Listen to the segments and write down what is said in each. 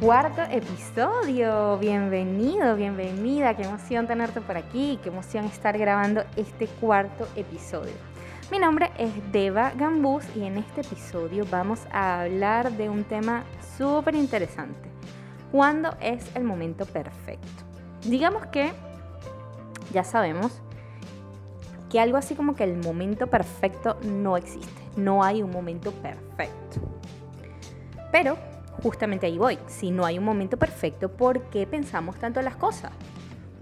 Cuarto episodio, bienvenido, bienvenida, qué emoción tenerte por aquí, qué emoción estar grabando este cuarto episodio. Mi nombre es Deva Gambús y en este episodio vamos a hablar de un tema súper interesante. ¿Cuándo es el momento perfecto? Digamos que ya sabemos que algo así como que el momento perfecto no existe. No hay un momento perfecto. Pero justamente ahí voy. Si no hay un momento perfecto, ¿por qué pensamos tanto las cosas?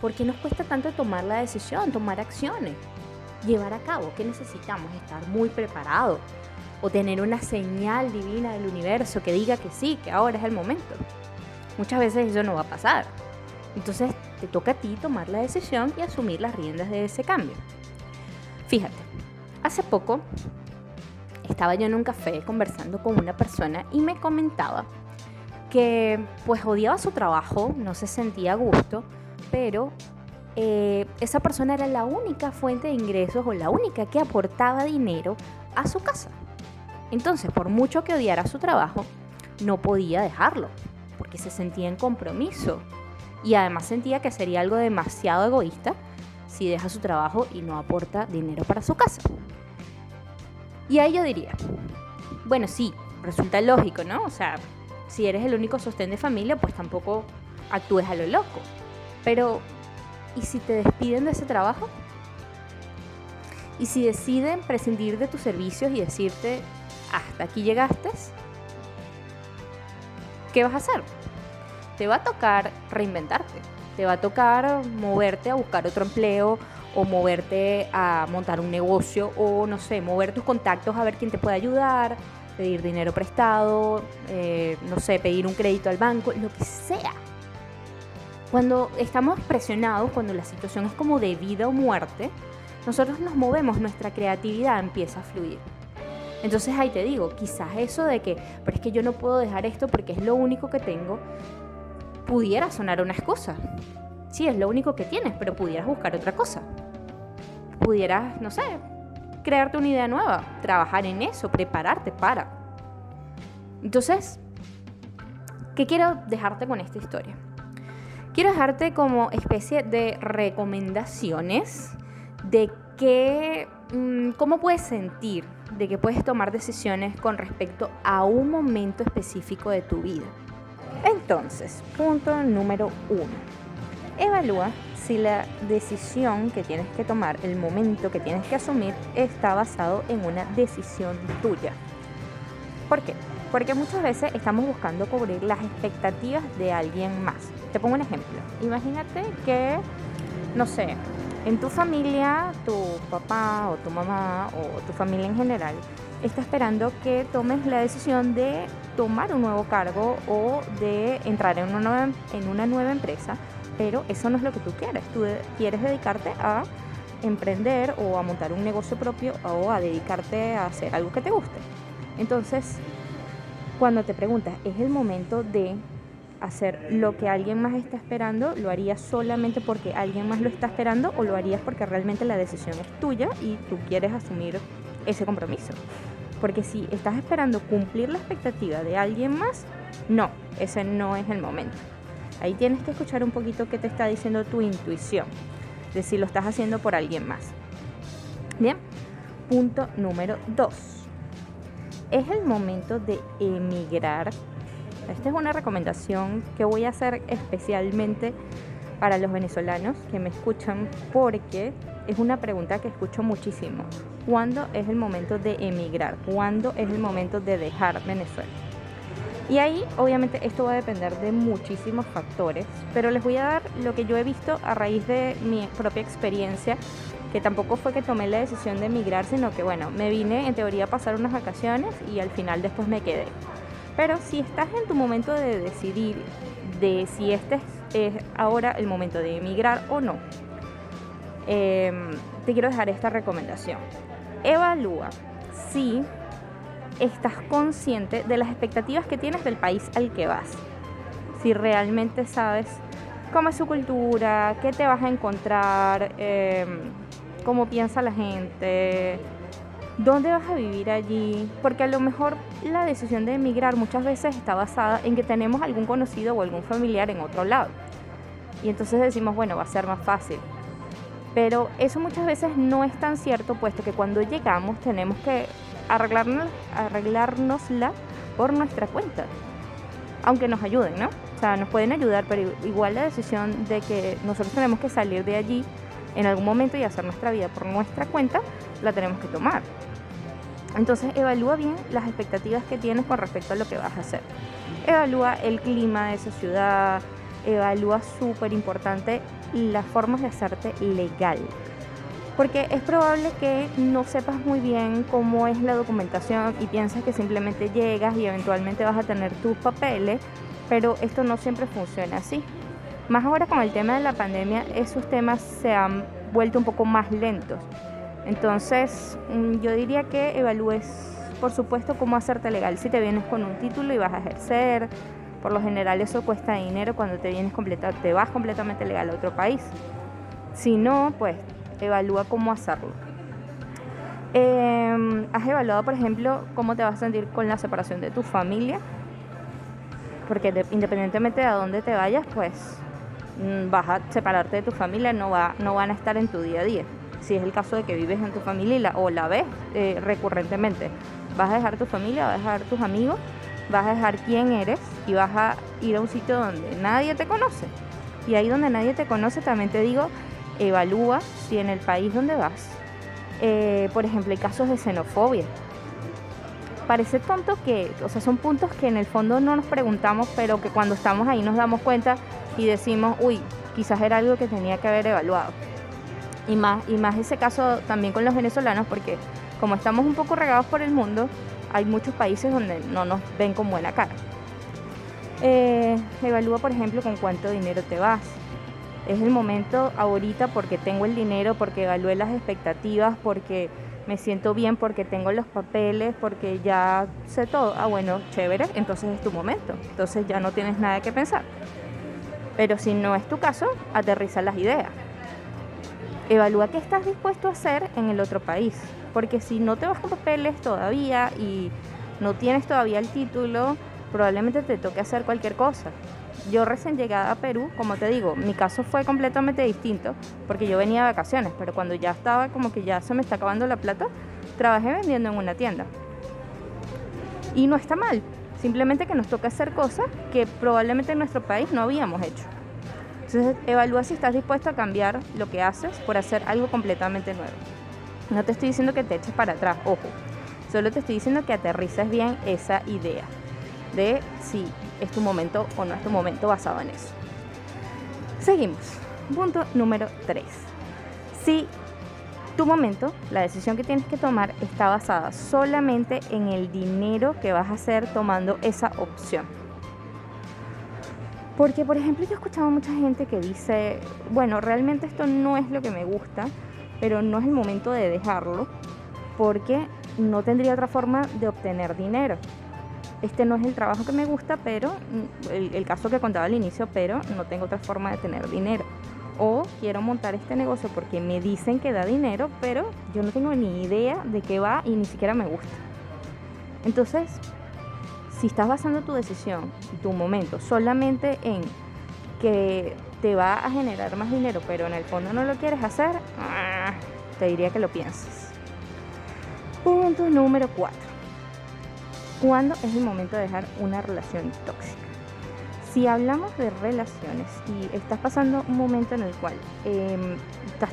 ¿Por qué nos cuesta tanto tomar la decisión, tomar acciones? llevar a cabo, que necesitamos estar muy preparados o tener una señal divina del universo que diga que sí, que ahora es el momento. Muchas veces eso no va a pasar. Entonces te toca a ti tomar la decisión y asumir las riendas de ese cambio. Fíjate, hace poco estaba yo en un café conversando con una persona y me comentaba que pues odiaba su trabajo, no se sentía a gusto, pero eh, esa persona era la única fuente de ingresos o la única que aportaba dinero a su casa. Entonces, por mucho que odiara su trabajo, no podía dejarlo, porque se sentía en compromiso. Y además sentía que sería algo demasiado egoísta si deja su trabajo y no aporta dinero para su casa. Y ahí yo diría, bueno, sí, resulta lógico, ¿no? O sea, si eres el único sostén de familia, pues tampoco actúes a lo loco. Pero ¿Y si te despiden de ese trabajo? ¿Y si deciden prescindir de tus servicios y decirte, hasta aquí llegaste? ¿Qué vas a hacer? Te va a tocar reinventarte. Te va a tocar moverte a buscar otro empleo o moverte a montar un negocio o no sé, mover tus contactos a ver quién te puede ayudar, pedir dinero prestado, eh, no sé, pedir un crédito al banco, lo que sea. Cuando estamos presionados, cuando la situación es como de vida o muerte, nosotros nos movemos, nuestra creatividad empieza a fluir. Entonces ahí te digo, quizás eso de que, pero es que yo no puedo dejar esto porque es lo único que tengo, pudiera sonar una excusa. Sí, es lo único que tienes, pero pudieras buscar otra cosa. Pudieras, no sé, crearte una idea nueva, trabajar en eso, prepararte para. Entonces, ¿qué quiero dejarte con esta historia? quiero dejarte como especie de recomendaciones de qué, mm, cómo puedes sentir de que puedes tomar decisiones con respecto a un momento específico de tu vida. Entonces, punto número uno. Evalúa si la decisión que tienes que tomar, el momento que tienes que asumir, está basado en una decisión tuya. ¿Por qué? Porque muchas veces estamos buscando cubrir las expectativas de alguien más. Te pongo un ejemplo. Imagínate que, no sé, en tu familia, tu papá o tu mamá o tu familia en general está esperando que tomes la decisión de tomar un nuevo cargo o de entrar en una nueva, en una nueva empresa, pero eso no es lo que tú quieres. Tú quieres dedicarte a emprender o a montar un negocio propio o a dedicarte a hacer algo que te guste. Entonces, cuando te preguntas, ¿es el momento de hacer lo que alguien más está esperando? ¿Lo harías solamente porque alguien más lo está esperando o lo harías porque realmente la decisión es tuya y tú quieres asumir ese compromiso? Porque si estás esperando cumplir la expectativa de alguien más, no, ese no es el momento. Ahí tienes que escuchar un poquito qué te está diciendo tu intuición, de si lo estás haciendo por alguien más. Bien, punto número dos es el momento de emigrar. Esta es una recomendación que voy a hacer especialmente para los venezolanos que me escuchan porque es una pregunta que escucho muchísimo. ¿Cuándo es el momento de emigrar? ¿Cuándo es el momento de dejar Venezuela? Y ahí obviamente esto va a depender de muchísimos factores, pero les voy a dar lo que yo he visto a raíz de mi propia experiencia que tampoco fue que tomé la decisión de emigrar, sino que bueno, me vine en teoría a pasar unas vacaciones y al final después me quedé. Pero si estás en tu momento de decidir de si este es ahora el momento de emigrar o no, em, te quiero dejar esta recomendación. Evalúa si estás consciente de las expectativas que tienes del país al que vas. Si realmente sabes cómo es su cultura, qué te vas a encontrar, em, cómo piensa la gente, dónde vas a vivir allí, porque a lo mejor la decisión de emigrar muchas veces está basada en que tenemos algún conocido o algún familiar en otro lado. Y entonces decimos, bueno, va a ser más fácil. Pero eso muchas veces no es tan cierto, puesto que cuando llegamos tenemos que arreglarnos, arreglárnosla por nuestra cuenta. Aunque nos ayuden, ¿no? O sea, nos pueden ayudar, pero igual la decisión de que nosotros tenemos que salir de allí en algún momento y hacer nuestra vida por nuestra cuenta, la tenemos que tomar. Entonces evalúa bien las expectativas que tienes con respecto a lo que vas a hacer. Evalúa el clima de esa ciudad, evalúa súper importante las formas de hacerte legal. Porque es probable que no sepas muy bien cómo es la documentación y piensas que simplemente llegas y eventualmente vas a tener tus papeles, pero esto no siempre funciona así. Más ahora con el tema de la pandemia, esos temas se han vuelto un poco más lentos. Entonces, mm, yo diría que evalúes, por supuesto, cómo hacerte legal. Si te vienes con un título y vas a ejercer, por lo general eso cuesta dinero cuando te vienes completa, te vas completamente legal a otro país. Si no, pues evalúa cómo hacerlo. Em, ¿Has evaluado, por ejemplo, cómo te vas a sentir con la separación de tu familia? Porque independientemente de a dónde te vayas, pues mm, vas a separarte de tu familia, no, va, no van a estar en tu día a día si es el caso de que vives en tu familia o la ves eh, recurrentemente. Vas a dejar tu familia, vas a dejar tus amigos, vas a dejar quién eres y vas a ir a un sitio donde nadie te conoce. Y ahí donde nadie te conoce también te digo, evalúa si en el país donde vas, eh, por ejemplo, hay casos de xenofobia. Parece tonto que, o sea, son puntos que en el fondo no nos preguntamos, pero que cuando estamos ahí nos damos cuenta y decimos, uy, quizás era algo que tenía que haber evaluado. Y más, y más ese caso también con los venezolanos, porque como estamos un poco regados por el mundo, hay muchos países donde no nos ven con buena cara. Eh, evalúa, por ejemplo, con cuánto dinero te vas. Es el momento ahorita porque tengo el dinero, porque evalué las expectativas, porque me siento bien, porque tengo los papeles, porque ya sé todo. Ah, bueno, chévere, entonces es tu momento. Entonces ya no tienes nada que pensar. Pero si no es tu caso, aterriza las ideas. Evalúa qué estás dispuesto a hacer en el otro país. Porque si no te vas con papeles todavía y no tienes todavía el título, probablemente te toque hacer cualquier cosa. Yo recién llegada a Perú, como te digo, mi caso fue completamente distinto porque yo venía de vacaciones, pero cuando ya estaba como que ya se me está acabando la plata, trabajé vendiendo en una tienda. Y no está mal, simplemente que nos toca hacer cosas que probablemente en nuestro país no habíamos hecho. Entonces evalúa si estás dispuesto a cambiar lo que haces por hacer algo completamente nuevo. No te estoy diciendo que te eches para atrás, ojo. Solo te estoy diciendo que aterrices bien esa idea de si es tu momento o no es tu momento basado en eso. Seguimos. Punto número 3. Si tu momento, la decisión que tienes que tomar está basada solamente en el dinero que vas a hacer tomando esa opción. Porque, por ejemplo, yo he escuchado mucha gente que dice, bueno, realmente esto no es lo que me gusta, pero no es el momento de dejarlo, porque no tendría otra forma de obtener dinero. Este no es el trabajo que me gusta, pero mm, el, caso que contaba al inicio, pero no tengo otra forma de tener dinero. O quiero montar este negocio porque me dicen que da dinero, pero yo no tengo ni idea de qué va y ni siquiera me gusta. Entonces, si estás basando tu decisión y tu momento solamente en que te va a generar más dinero, pero en el fondo no lo quieres hacer, ah, te diría que lo pienses. Punto número 4. ¿Cuándo es el momento de dejar una relación tóxica? Si hablamos de relaciones y estás pasando un momento en el cual em, estás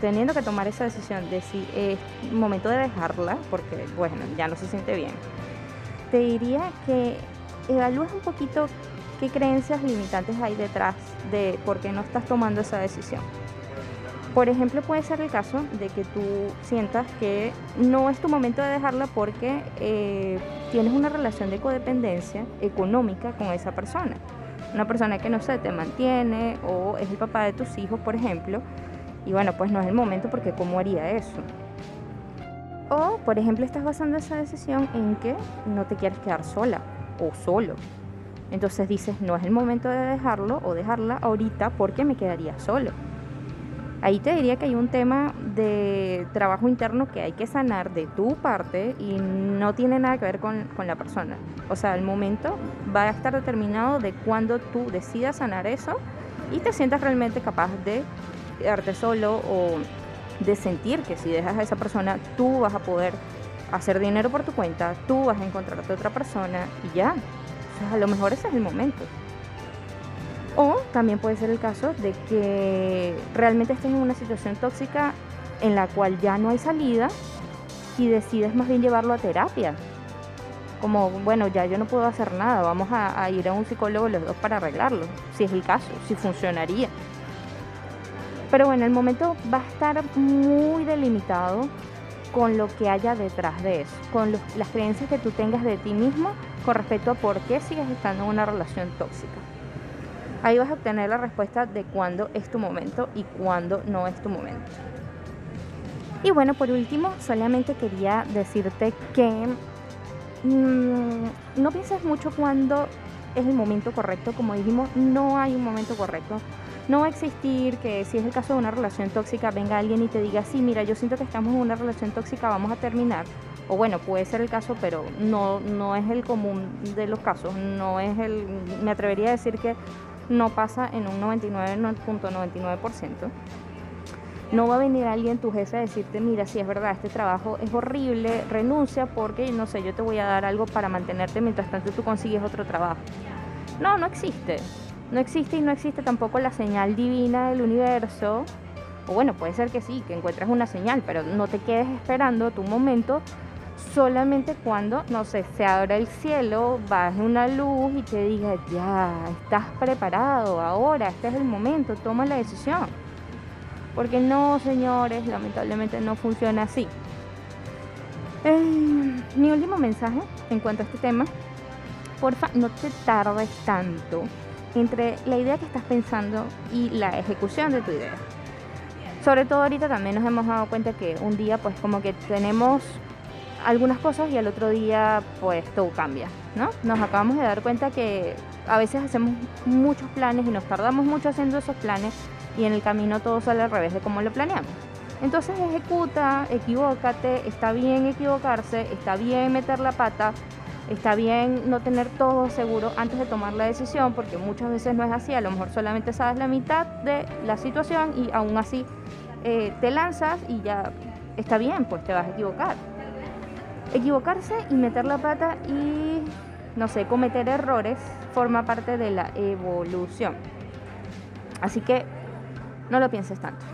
teniendo que tomar esa decisión de si es momento de dejarla, porque bueno, ya no se siente bien, te diría que evalúes un poquito qué creencias limitantes hay detrás de por qué no estás tomando esa decisión. Por ejemplo, puede ser el caso de que tú sientas que no es tu momento de dejarla porque eh, tienes una relación de codependencia económica con esa persona. Una persona que no sé, te mantiene o es el papá de tus hijos, por ejemplo. Y bueno, pues no es el momento porque ¿cómo haría eso? O, por ejemplo, estás basando esa decisión en que no te quieres quedar sola o solo. Entonces dices, no es el momento de dejarlo o dejarla ahorita porque me quedaría solo. Ahí te diría que hay un tema de trabajo interno que hay que sanar de tu parte y no tiene nada que ver con, con la persona. O sea, el momento va a estar determinado de cuando tú decidas sanar eso y te sientas realmente capaz de quedarte solo o de sentir que si dejas a esa persona, tú vas a poder hacer dinero por tu cuenta, tú vas a encontrarte otra persona y ya. A lo mejor ese es el momento. O también puede ser el caso de que realmente estés en una situación tóxica en la cual ya no hay salida y decides más bien llevarlo a terapia. Como, bueno, ya yo no puedo hacer nada, vamos a, a ir a un psicólogo los dos para arreglarlo, si es el caso, si funcionaría. Pero bueno, el momento va a estar muy delimitado con lo que haya detrás de eso, con las creencias que tú tengas de ti mismo con respecto a por qué sigues estando en una relación tóxica. Ahí vas a obtener la respuesta de cuándo es tu momento y cuándo no es tu momento. Y bueno, por último, solamente quería decirte que mm, no pienses mucho cuándo es el momento correcto. Como dijimos, no hay un momento correcto. No va a existir que si es el caso de una relación tóxica, venga alguien y te diga, sí, mira, yo siento que estamos en una relación tóxica, vamos a terminar. O bueno, puede ser el caso, pero no, no es el común de los casos. No es el, me atrevería a decir que no pasa en un 99.99%. No va a venir alguien, tu jefe, a decirte, mira, si es verdad, este trabajo es horrible, renuncia porque, no sé, yo te voy a dar algo para mantenerte mientras tanto tú consigues otro trabajo. No, no existe. No existe y no existe tampoco la señal divina del universo. O bueno, puede ser que sí, que encuentres una señal, pero no te quedes esperando tu momento solamente cuando, no sé, se abra el cielo, baje una luz y te diga, ya, estás preparado, ahora, este es el momento, toma la decisión. Porque no, señores, lamentablemente no funciona así. Eh, mi último mensaje en cuanto a este tema, porfa, no te tardes tanto entre la idea que estás pensando y la ejecución de tu idea. Sobre todo ahorita también nos hemos dado cuenta que un día pues como que tenemos algunas cosas y al otro día pues todo cambia, ¿no? Nos acabamos de dar cuenta que a veces hacemos muchos planes y nos tardamos mucho haciendo esos planes y en el camino todo sale al revés de como lo planeamos. Entonces ejecuta, equivócate, está bien equivocarse, está bien meter la pata, está bien no tener todo seguro antes de tomar la decisión, porque muchas veces no es así, a lo mejor solamente sabes la mitad de la situación y aún así eh, te lanzas y ya está bien, pues te vas a equivocar. Equivocarse y meter la pata y, no sé, cometer errores forma parte de la evolución. Así que no lo pienses tanto.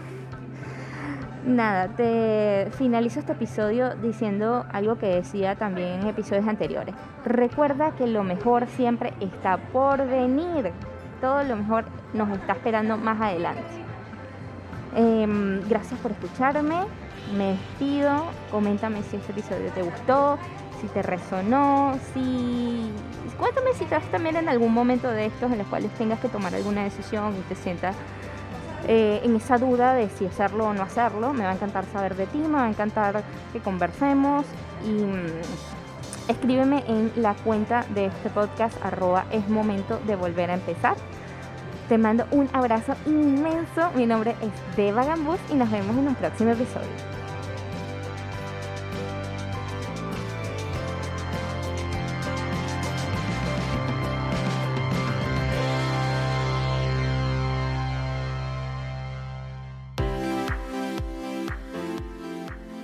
Nada, te finalizo este episodio diciendo algo que decía también en episodios anteriores. Recuerda que lo mejor siempre está por venir. Todo lo mejor nos está esperando más adelante. Em, gracias por escucharme. Me despido. Coméntame si este episodio te gustó, si te resonó, si... Cuéntame si estás también en algún momento de estos en los cuales tengas que tomar alguna decisión y te sientas eh, en esa duda de si hacerlo o no hacerlo. Me va a encantar saber de ti, me va a encantar que conversemos y mm, escríbeme en la cuenta de este podcast arroba es momento de volver a empezar. Te mando un abrazo inmenso. Mi nombre es Deva Gambus y nos vemos en un próximo episodio.